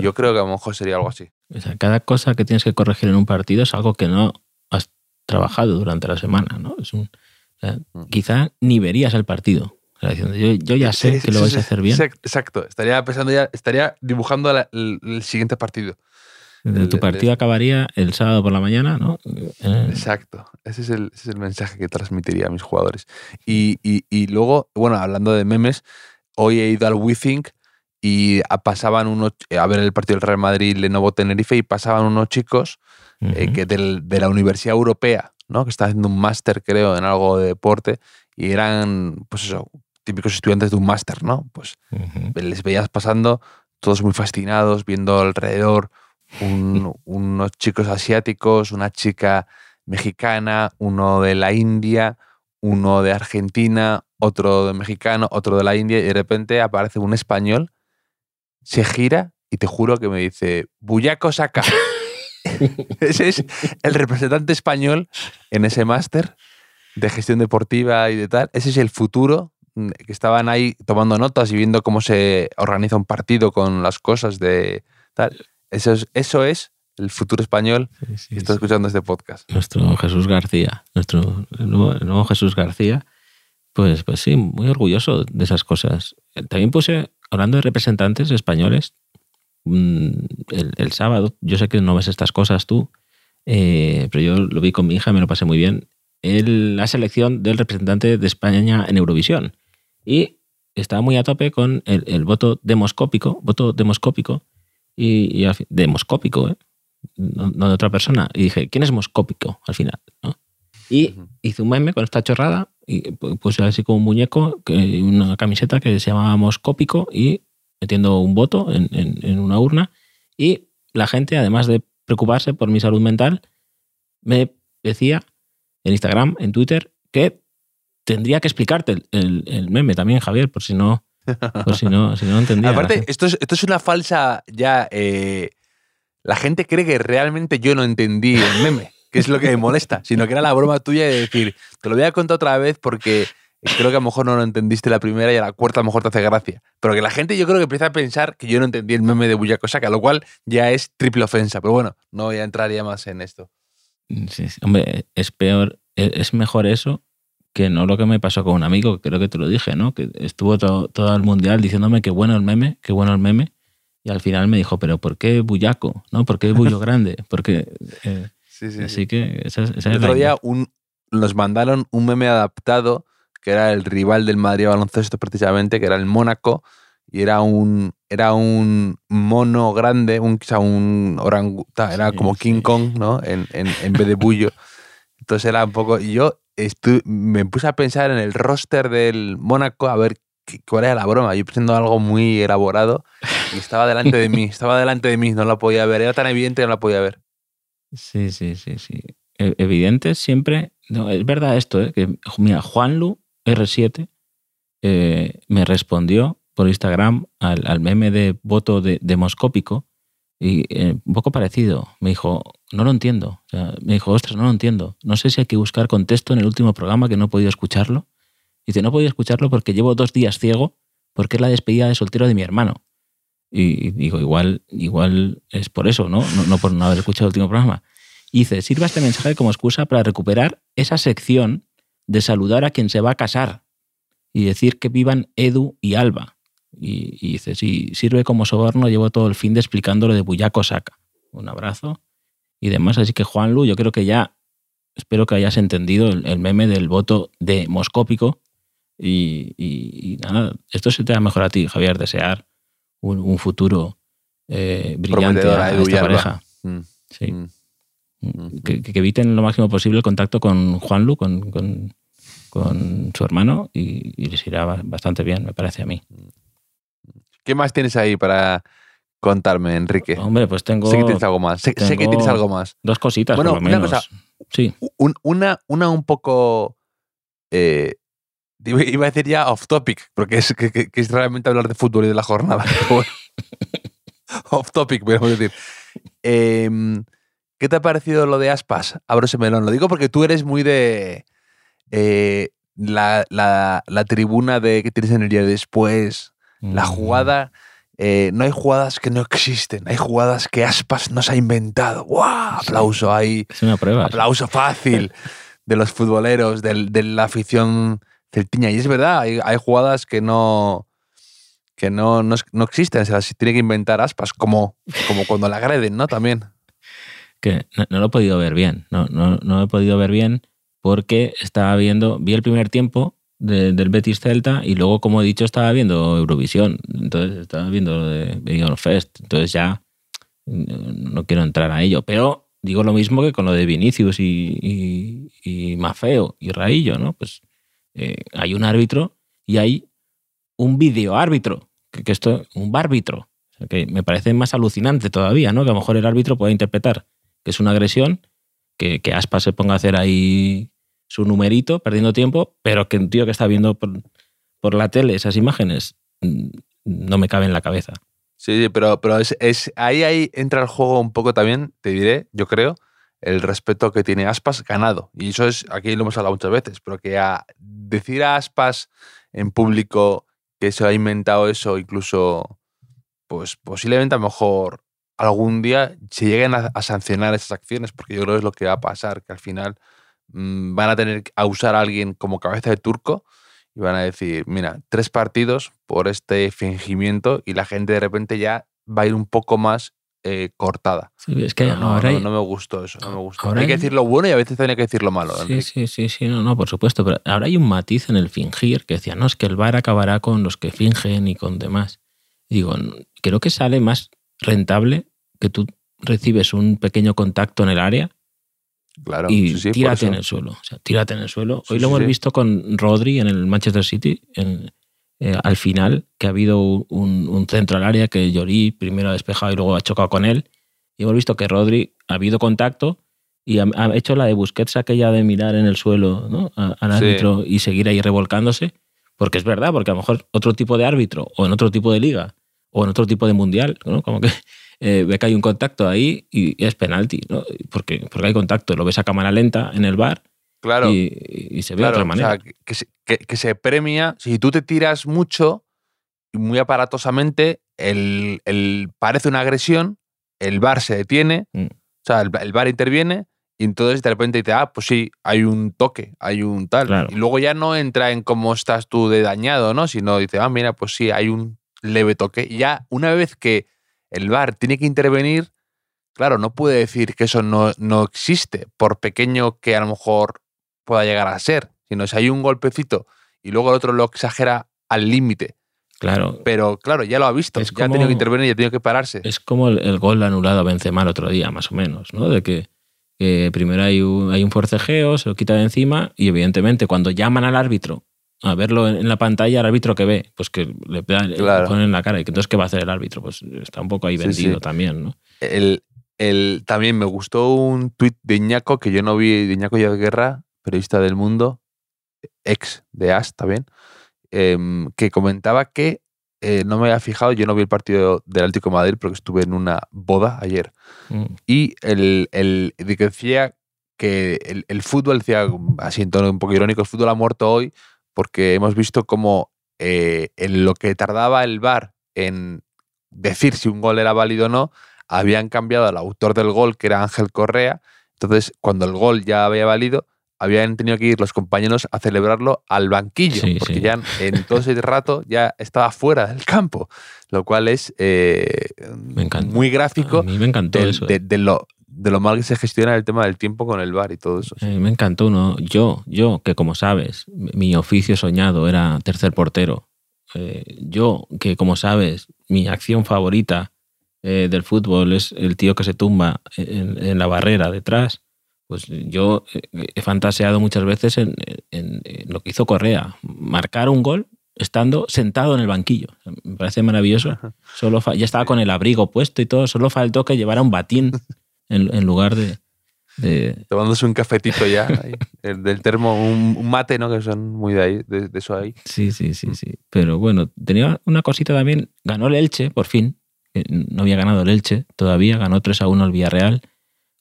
Yo creo que a lo mejor sería algo así. cada cosa que tienes que corregir en un partido es algo que no has trabajado durante la semana, ¿no? Es un, mm. Quizá ni verías el partido. yo, ya sé que lo vais a hacer bien. Exacto. Estaría pensando ya, estaría dibujando el siguiente partido tu partido acabaría el sábado por la mañana, ¿no? Eh. Exacto. Ese es, el, mensaje que transmitiría a mis jugadores. Y, luego, bueno, hablando de memes, hoy he ido al WeThink y pasaban unos, a ver el partido del Real Madrid, Lenovo Tenerife, y pasaban unos chicos eh, que de la Universidad Europea, ¿no? Que está haciendo un máster, creo, en algo de deporte, y eran, pues eso, típicos estudiantes de un máster, ¿no? Pues les veías pasando, todos muy fascinados, viendo alrededor unos chicos asiáticos, una chica mexicana, uno de la India, uno de Argentina, otro de mexicano, otro de la India, y de repente aparece un español, se gira y te juro que me dice, Buyaco saca. ese es el representante español en ese máster de gestión deportiva y de tal. Ese es el futuro mm, que estaban ahí tomando notas y viendo cómo se organiza un partido con las cosas de tal. Eso es, eso es el futuro español que está escuchando este podcast. Nuestro Jesús García, nuestro nuevo, Jesús García, pues, pues sí, muy orgulloso de esas cosas. También puse, hablando de representantes españoles, mm, el, sábado, yo sé que no ves estas cosas tú, eh, pero yo lo vi con mi hija, me lo pasé muy bien, el, la selección del representante de España en Eurovisión. Y estaba muy a tope con el, el voto demoscópico, voto demoscópico, y, de moscópico, ¿eh? no, de otra persona. Y dije, ¿quién es moscópico al final? Y hice un meme con esta chorrada y puse así como un muñeco, una camiseta que se llamaba moscópico y metiendo un voto en, en- en una urna y la gente, además de preocuparse por mi salud mental, me decía en Instagram, en Twitter, que tendría que explicarte el, el- el meme también, Javier, por si no, por si no, si no entendía. Aparte, esto es, esto es una falsa ya. eh, la gente cree que realmente yo no entendí el meme, que es lo que me molesta, sino que era la broma tuya de decir, te lo voy a contar otra vez porque creo que a lo mejor no lo entendiste la primera y a la cuarta a lo mejor te hace gracia. Pero que la gente yo creo que empieza a pensar que yo no entendí el meme de Buyaco Saka, lo cual ya es triple ofensa. Pero bueno, no voy a entrar ya más en esto. Sí, sí. Hombre, es peor, e- es mejor eso que no lo que me pasó con un amigo, que creo que te lo dije, ¿no? Que estuvo to- todo el mundial diciéndome que bueno el meme, que bueno el meme, y al final me dijo, pero ¿por qué bullaco? ¿No? ¿Por qué bullo grande? Porque eh, Sí, sí, sí. así que esa, es- esa El es otro día un, nos mandaron un meme adaptado que era el rival del Madrid baloncesto precisamente, que era el Mónaco, y era un, era un mono grande, un, un oranguta, era Sí, como King sí. Kong, ¿no? En, en, en vez de bullo. Entonces era un poco... Y yo me puse a pensar en el roster del Mónaco a ver cuál era la broma. Yo pensando algo muy elaborado y estaba delante de mí, estaba delante de mí, no la podía ver. Era tan evidente que no la podía ver. Sí, sí, sí, sí. E- Evidente siempre. No, es verdad esto, ¿eh? que mira, Juanlu R7 eh, me respondió por Instagram al, al meme de voto de, demoscópico y eh, un poco parecido. Me dijo, no lo entiendo. Me dijo, ostras, no lo entiendo. No sé si hay que buscar contexto en el último programa que no he podido escucharlo. Y dice, no he podido escucharlo porque llevo dos días ciego porque es la despedida de soltero de mi hermano. Y, y digo, igual, igual es por eso, ¿no? ¿no? No por no haber escuchado el último programa. Y dice, sirva este mensaje como excusa para recuperar esa sección de saludar a quien se va a casar y decir que vivan Edu y Alba. Y, y dice, si sirve como soborno, llevo todo el fin de explicando lo de Buyaco Saca. Un abrazo y demás. Así que Juanlu, yo creo que ya, espero que hayas entendido el, el meme del voto demoscópico. Y, y- y nada, esto se te da mejor a ti, Javier, desear un, un futuro eh, brillante a, a esta pareja. Mm, Sí. mm. Que, que eviten lo máximo posible el contacto con Juanlu, con, con, con su hermano, y, y les irá ba- bastante bien, me parece a mí. ¿Qué más tienes ahí para contarme, Enrique? Hombre, pues tengo sé que tienes algo más. Sé, sé que tienes algo más. dos cositas, Bueno, por lo una menos. cosa. Sí, Un- una, una un poco. eh, iba a decir ya off topic, porque es, que, que- que es realmente hablar de fútbol y de la jornada. off topic, podemos decir. Em, ¿Qué te ha parecido lo de Aspas? Abro ese melón. Lo digo porque tú eres muy de. eh, la, la- la tribuna de que tienes en el día después, la jugada, eh, no hay jugadas que no existen, hay jugadas que Aspas nos ha inventado. ¡Guau! Aplauso ahí, Es una prueba. aplauso fácil de los futboleros, del- de la afición celtiña. Y es verdad, hay, hay jugadas que no que no, no, no existen, se las tiene que inventar Aspas, como, como cuando la agreden, ¿no? También. que no, no lo he podido ver bien. No, no, no lo he podido ver bien porque estaba viendo, vi el primer tiempo de- del Betis Celta y luego, como he dicho, estaba viendo Eurovisión. Entonces estaba viendo lo de Benidorm Fest. Entonces ya no quiero entrar a ello. Pero digo lo mismo que con lo de Vinicius y, y, y Mafeo y Raillo, ¿no? Pues eh, hay un árbitro y hay un videoárbitro, que, que esto, un bárbitro. Que me parece más alucinante todavía, ¿no? Que a lo mejor el árbitro puede interpretar que es una agresión, que, que Aspas se ponga a hacer ahí su numerito, perdiendo tiempo, pero que un tío que está viendo por, por la tele esas imágenes mm, no me cabe en la cabeza. Sí, pero, pero es, ahí, ahí entra el juego un poco también, te diré, yo creo, el respeto que tiene Aspas ganado. Y eso es, aquí lo hemos hablado muchas veces, pero que a decir a Aspas en público que se ha inventado eso, incluso, pues posiblemente a lo mejor algún día se lleguen a, a sancionar esas acciones, porque yo creo que es lo que va a pasar, que al final van a tener a usar a alguien como cabeza de turco y van a decir, mira, tres partidos por este fingimiento y la gente de repente ya va a ir un poco más eh, cortada. Sí, es que no, ahora no, me gustó eso, no me gustó. ahora hay que decir lo bueno y a veces hay que decir lo malo. Sí, Enrique. sí, sí, sí, no, no, por supuesto. Pero ahora hay un matiz en el fingir que decía, no, es que el bar acabará con los que fingen y con demás. Digo, creo que sale más rentable que tú recibes un pequeño contacto en el área Claro, y sí, sí, tírate en el suelo. O sea, tírate en el suelo. Sí, Hoy lo hemos visto con Rodri en el Manchester City, en, eh, al final, que ha habido un, un, centro al área que Llorí primero ha despejado y luego ha chocado con él. Y hemos visto que Rodri ha habido contacto y ha, hecho la de Busquets aquella de mirar en el suelo ¿no? al árbitro y seguir ahí revolcándose. Porque es verdad, porque a lo mejor otro tipo de árbitro o en otro tipo de liga o en otro tipo de mundial, ¿no? como que eh, ve que hay un contacto ahí y, es penalti, ¿no? porque, porque hay contacto, lo ves a cámara lenta en el bar claro, y, se ve de otra manera. que, se, que, se, premia, si tú te tiras mucho y muy aparatosamente, el, el, parece una agresión, el bar se detiene, mm. o sea, el, el bar interviene y entonces de repente dice, ah, pues sí, hay un toque, hay un tal. Y luego ya no entra en cómo estás tú de dañado, ¿no? Sino dice, ah, mira, pues sí, hay un leve toque. Y ya una vez que el VAR tiene que intervenir, claro, no puede decir que eso no, no existe, por pequeño que a lo mejor pueda llegar a ser. Sino si hay un golpecito y luego el otro lo exagera al límite. Claro. Pero claro, ya lo ha visto, ya ha tenido que intervenir, ya ha tenido que pararse. Es como el, el gol anulado a Benzema el otro día, más o menos, ¿no? De que primero hay un, hay un forcejeo, se lo quita de encima y evidentemente cuando llaman al árbitro a verlo en la pantalla, el árbitro que ve, pues que le, ponen en la cara. ¿Y entonces qué va a hacer el árbitro? Pues está un poco ahí vendido también, ¿no? El, el, también me gustó un tuit de Iñaco que yo no vi, de Iñaco Guerra, periodista del mundo, ex de AS también, em, que comentaba que eh, no me había fijado, yo no vi el partido del Atlético de Madrid porque estuve en una boda ayer. Mm. Y el, el, decía que el, fútbol, decía así en tono un poco irónico, el fútbol ha muerto hoy porque hemos visto cómo eh, en lo que tardaba el VAR en decir si un gol era válido o no, habían cambiado al autor del gol, que era Ángel Correa. Entonces, cuando el gol ya había valido, habían tenido que ir los compañeros a celebrarlo al banquillo, porque ya en todo ese rato ya estaba fuera del campo, lo cual es eh, muy gráfico a mí me encantó eso, de, de, lo, de lo mal que se gestiona el tema del tiempo con el bar y todo eso. me encantó uno. Yo, yo, que como sabes, mi oficio soñado era tercer portero. Eh, yo, que como sabes, mi acción favorita eh, del fútbol es el tío que se tumba en la barrera detrás pues yo he fantaseado muchas veces en, lo que hizo Correa, marcar un gol estando sentado en el banquillo. Me parece maravilloso. Solo ya estaba con el abrigo puesto y todo, solo faltó que llevara un batín en, lugar de, Tomándose un cafetito ya, del termo, un, mate, ¿no? Que son muy de ahí, de, eso ahí. Sí, sí, sí, sí. Pero bueno, tenía una cosita también. Ganó el Elche, por fin. No había ganado el Elche todavía, ganó 3 a 1 el Villarreal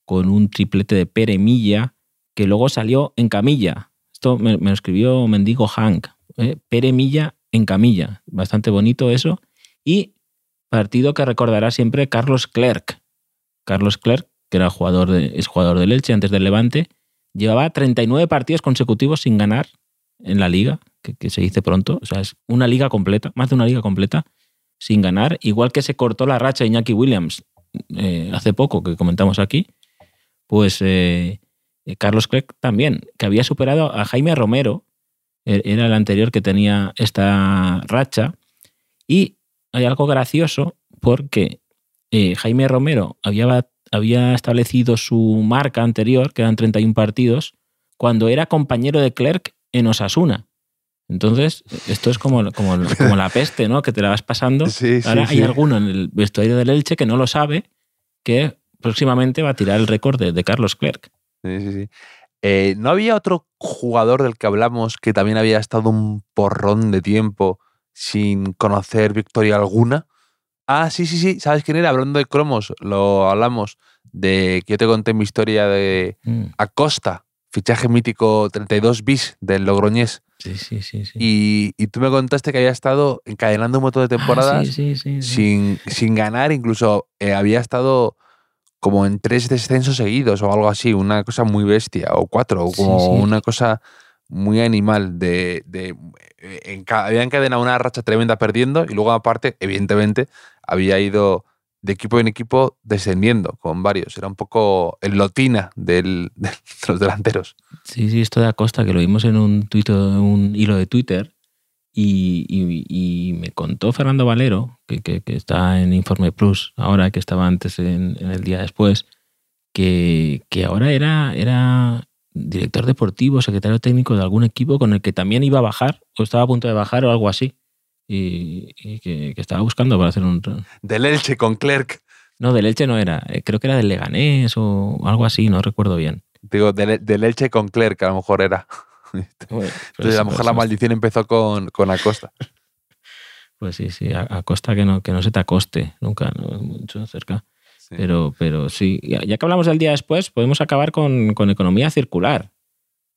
con un triplete de Pere Milla, que luego salió en camilla. Esto me, lo escribió Mendigo Hank. ¿eh? Pere Milla en camilla. Bastante bonito eso. Y partido que recordará siempre Carlos Clerc. Carlos Clerc, que era jugador de, es jugador del Elche antes del Levante, llevaba 39 partidos consecutivos sin ganar en la liga, que, se dice pronto. O sea, es una liga completa, más de una liga completa, sin ganar. Igual que se cortó la racha Iñaki Williams eh, hace poco, que comentamos aquí pues eh, eh, Carlos Clerc también, que había superado a Jaime Romero, e-, era el anterior que tenía esta racha, y hay algo gracioso porque eh, Jaime Romero había, había establecido su marca anterior, que eran 31 partidos, cuando era compañero de Clerc en Osasuna. Entonces, esto es como, como, la peste, ¿no? Que te la vas pasando. Ahora hay alguno en el vestuario del Elche que no lo sabe, que próximamente va a tirar el récord de, Carlos Clerc. Sí, sí, sí. Eh, ¿No había otro jugador del que hablamos que también había estado un porrón de tiempo sin conocer victoria alguna? Ah, sí, sí, sí. ¿Sabes quién era? Hablando de cromos, lo hablamos de que yo te conté mi historia de mm. Acosta, fichaje mítico 32 bis del Logroñés. Sí, sí, sí. Y, tú me contaste que había estado encadenando un montón de ah, temporadas sin, sin, ganar, incluso eh, había estado como en tres descensos seguidos o algo así, una cosa muy bestia, o cuatro, o como una cosa muy animal de, de eh, había encadenado una racha tremenda perdiendo y luego aparte, evidentemente, había ido de equipo en equipo descendiendo con varios. Era un poco el lotina de los delanteros. Sí, sí, esto de Acosta, que lo vimos en un, un hilo de Twitter, y, me contó Fernando Valero, que, está en Informe Plus, ahora que estaba antes en, el día después, que, ahora era, era director deportivo, secretario técnico de algún equipo con el que también iba a bajar, o estaba a punto de bajar o algo así. Y, y que, que estaba buscando para hacer un... Del Elche con Clerc. No, del Elche no era. eh, Creo que era del Leganés o algo así, no recuerdo bien. Digo, del, del Elche con Clerc, a lo mejor era. Entonces, a lo mejor la maldición empezó con, con Acosta. Pues sí, sí, a, a costa que no, que no se te acoste nunca, no mucho cerca. Sí. Pero, pero sí, ya, ya que hablamos del día después, podemos acabar con, con economía circular.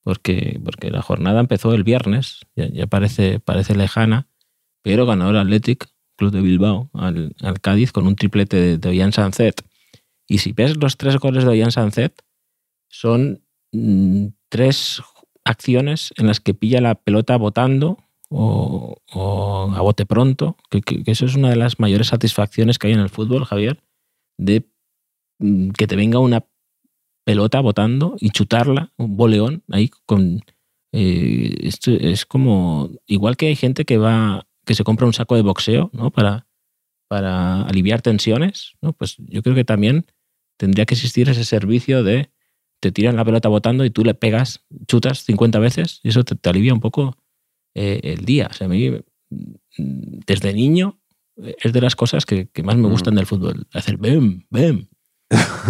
Porque, porque la jornada empezó el viernes, ya, ya parece, parece lejana, pero ganó el Athletic Club de Bilbao al, Cádiz con un triplete de, de Ollán Sancet. Y si ves los tres goles de Ollán Sancet, son mm, tres acciones en las que pilla la pelota botando o, a bote pronto, que eso es una de las mayores satisfacciones que hay en el fútbol, Javier, de mm, que te venga una pelota botando y chutarla, un boleón ahí con... eh, esto es como... Igual que hay gente que va que se compra un saco de boxeo, ¿no? Para, para aliviar tensiones, ¿no? Pues yo creo que también tendría que existir ese servicio de te tiran la pelota botando y tú le pegas, chutas 50 veces y eso te, te alivia un poco eh, el día. O sea, a mí, mm, desde niño, eh, es de las cosas que, que más me Mm. gustan del fútbol. Hacer bem, bem.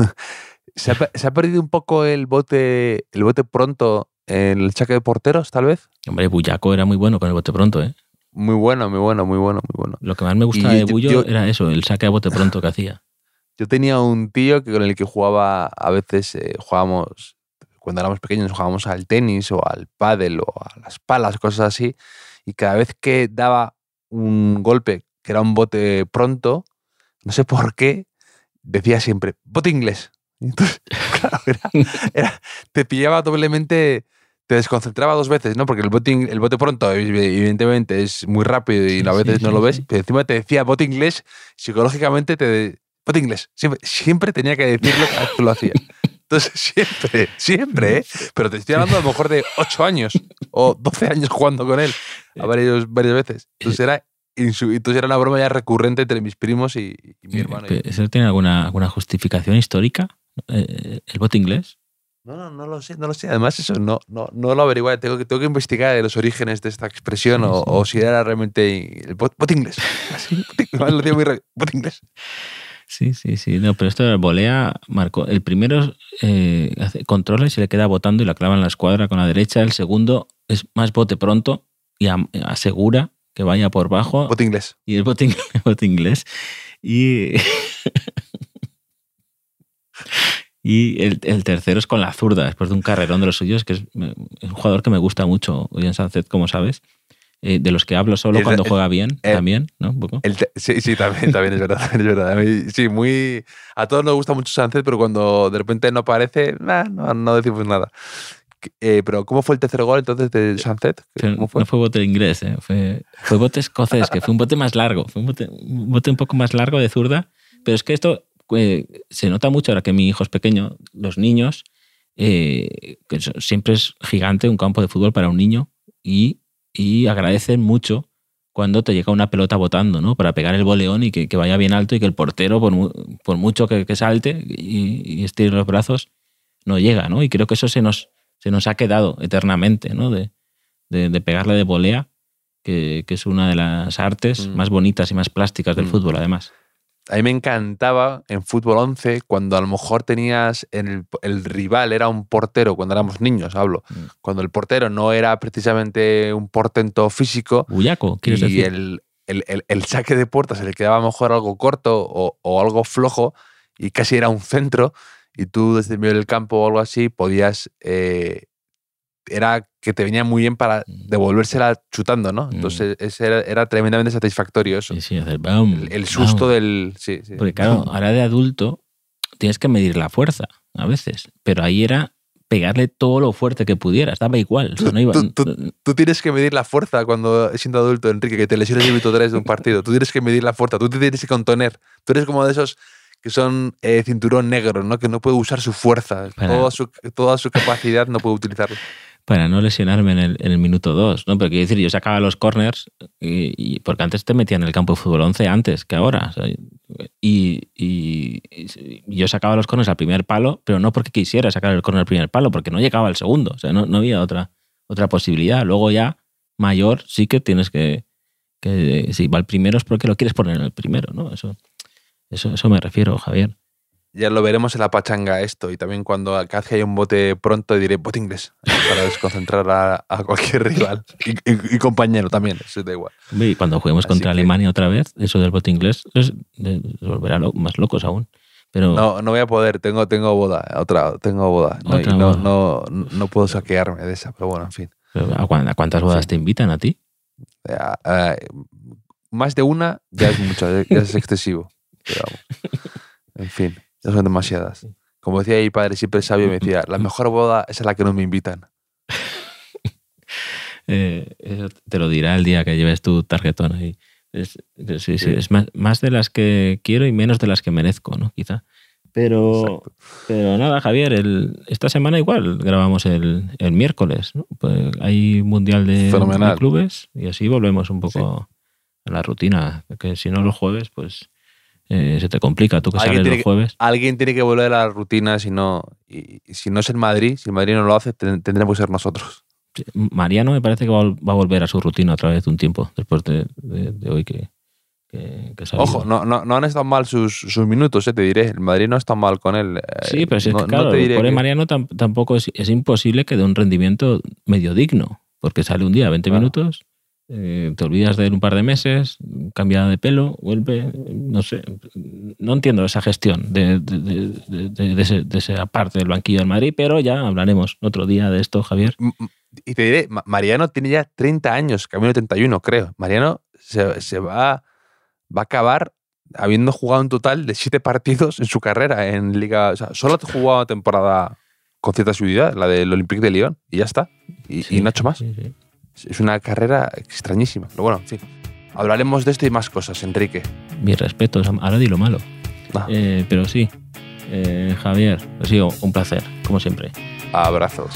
¿Se ha, pe- se ha perdido un poco el bote, el bote pronto en el saque de porteros, tal vez? Hombre, Bullaco era muy bueno con el bote pronto, ¿eh? Muy bueno, muy bueno, muy bueno, muy bueno. Lo que más me gustaba Y de yo- Bullo yo- era eso, el saque a bote pronto que hacía. Yo tenía un tío que con el que jugaba, a veces eh, jugábamos, cuando éramos pequeños jugábamos al tenis o al pádel o a las palas, cosas así, y cada vez que daba un golpe que era un bote pronto, no sé por qué, decía siempre, bote inglés. Entonces, claro, era- era- te pillaba doblemente, te desconcentraba dos veces, ¿no? Porque el bote, el bote pronto, evidentemente, es muy rápido y a Sí, veces no sí, lo ves, pero encima te decía bote inglés, psicológicamente te, bote inglés. Siempre, siempre tenía que decirlo que lo hacía. Entonces, siempre, siempre, ¿eh? Pero te estoy hablando a lo mejor de 8 años o 12 años jugando con él a varios, varias veces. Entonces era, insu- entonces era una broma ya recurrente entre mis primos y, y mi hermano. yo. Pero, ¿Eso tiene alguna, alguna justificación histórica? Eh, ¿El bote inglés? No, no, no lo sé, no lo sé. Además, eso no, no, no lo averigué. Tengo que, tengo que investigar los orígenes de esta expresión o, si era realmente el bot, bot inglés. Así, lo digo muy rápido, bot inglés. Sí, sí, sí. No, pero esto de volea marcó. El primero eh, hace controla y se le queda botando y la clava en la escuadra con la derecha. El segundo es más bote pronto y am- asegura que vaya por bajo. Bot inglés. y el bote, bote inglés. Y, y el, el tercero es con la zurda, después de un carrerón de los suyos, que es, es un jugador que me gusta mucho, Ollán Sánchez, como sabes. eh, de los que hablo solo cuando el- juega bien, el- también, ¿no? Un poco. Sí, sí, también, también es verdad. es verdad. A mí, sí, muy. A todos nos gusta mucho Sánchez, pero cuando de repente no aparece, nah, no, no decimos nada. Eh, pero, ¿cómo fue el tercer gol entonces de? Pero ¿Cómo fue? No fue bote inglés, ¿eh? fue, fue bote escocés, que fue un bote más largo, fue un bote, un bote un poco más largo de zurda. Pero es que esto eh, se nota mucho ahora que mi hijo es pequeño, los niños, eh, que siempre es gigante un campo de fútbol para un niño y, y agradecen mucho cuando te llega una pelota botando, ¿no? Para pegar el boleón y que, que vaya bien alto y que el portero, por, mu- por mucho que, que salte y, y estire los brazos, no llega, ¿no? Y creo que eso se nos, se nos ha quedado eternamente, ¿no? De, de, de pegarle de volea, que, que es una de las artes Mm. más bonitas y más plásticas del Mm. fútbol, además. A mí me encantaba en fútbol 11 cuando a lo mejor tenías en el, el rival era un portero cuando éramos niños, hablo. Mm. Cuando el portero no era precisamente un portento físico Bullaco, ¿quieres y decir? el, el- el- el saque de puerta se le quedaba a lo mejor algo corto o, o algo flojo y casi era un centro y tú desde el medio del campo o algo así podías... eh, era que te venía muy bien para devolvérsela chutando, ¿no? Entonces ese era, era tremendamente satisfactorio eso. Sí, sí, hacer bam, El, el susto bam. del... Sí, sí. Porque claro, ahora de adulto tienes que medir la fuerza a veces, pero ahí era pegarle todo lo fuerte que pudieras, daba igual. no iba- Tú- tú- Tú tienes que medir la fuerza cuando siendo adulto, Enrique, que te lesiones el minuto 3 de un partido. Tú tienes que medir la fuerza, tú te tienes que contener. Tú eres como de esos que son eh, cinturón negro, ¿no? Que no puede usar su fuerza, toda su, toda su capacidad no puede utilizarla. Para no lesionarme en el, en el minuto 2, ¿no? Pero quiero decir, yo sacaba los corners, y, porque antes te metían en el campo de fútbol 11 antes que ahora. y yo sacaba los corners al primer palo, pero no porque quisiera sacar el corner al primer palo, porque no llegaba al segundo. O sea, no, no había otra, otra posibilidad. Luego ya, mayor, sí que tienes que, que si va el primero es porque lo quieres poner en el primero, ¿no? Eso, eso, eso me refiero, Javier. Ya lo veremos en la pachanga esto y también cuando que haya un bote pronto diré bote inglés para desconcentrar a, a cualquier rival y, y- y compañero también, eso da igual. Y cuando juguemos Así contra que- Alemania otra vez, eso del bote inglés es, de- nos volverá lo- más locos aún. Pero No, no voy a poder, tengo, tengo boda, otra, tengo boda. No, y Otra no, boda. no, no puedo saquearme de esa, pero bueno, en fin. ¿a, cuán- a cuántas bodas Sí. te invitan a ti? Eh, eh, más de una ya es mucho, ya es excesivo. Pero. En fin, ya son demasiadas. Como decía mi padre, siempre sabio, me decía, la mejor boda es a la que no me invitan. Eh, eso te lo dirá el día que lleves tu tarjetón ahí. Es, es- sí, sí, es más, más de las que quiero y menos de las que merezco, ¿no? Quizá. Pero, Exacto. pero nada, Javier, el- esta semana igual grabamos el, el miércoles. ¿no? Pues hay mundial de clubes y así volvemos un poco a la rutina. Que si no los jueves, pues eh, se te complica. Tú que Alguien sales tiene los que- jueves. Alguien tiene que volver a la rutina, si no, y, si no es el Madrid, si el Madrid no lo hace, ten- tendremos que ser nosotros. Mariano me parece que va, a va a volver a su rutina otra vez un tiempo después de, de- de hoy que, que, que. Ojo, no, no, no han estado mal sus, sus minutos, eh, te diré. El Madrid no está mal con él. eh, Sí, pero si es no- que, no claro, te diré que- Mariano tam- tampoco es, es imposible que dé un rendimiento medio digno, porque sale un día 20 Claro. minutos, eh, te olvidas de él un par de meses, cambia de pelo, vuelve, no sé, no entiendo esa gestión de, de, de- ese- de esa parte del banquillo del Madrid, pero ya hablaremos otro día de esto, Javier. Y te diré, Ma- Mariano tiene ya 30 años, camino 31, creo. Mariano se, se va, va a acabar habiendo jugado un total de 7 partidos en su carrera en Liga. O sea, solo ha jugado una temporada con cierta seguridad, la del Olympique de Lyon, y ya está. Y, Sí, y no ha hecho más. sí, sí. Es una carrera extrañísima. Pero bueno, en fin. Hablaremos de esto y más cosas, Enrique. Mis respetos, ahora di lo malo. Ah, Eh, pero sí, eh, Javier, ha sido un placer, como siempre. abrazos.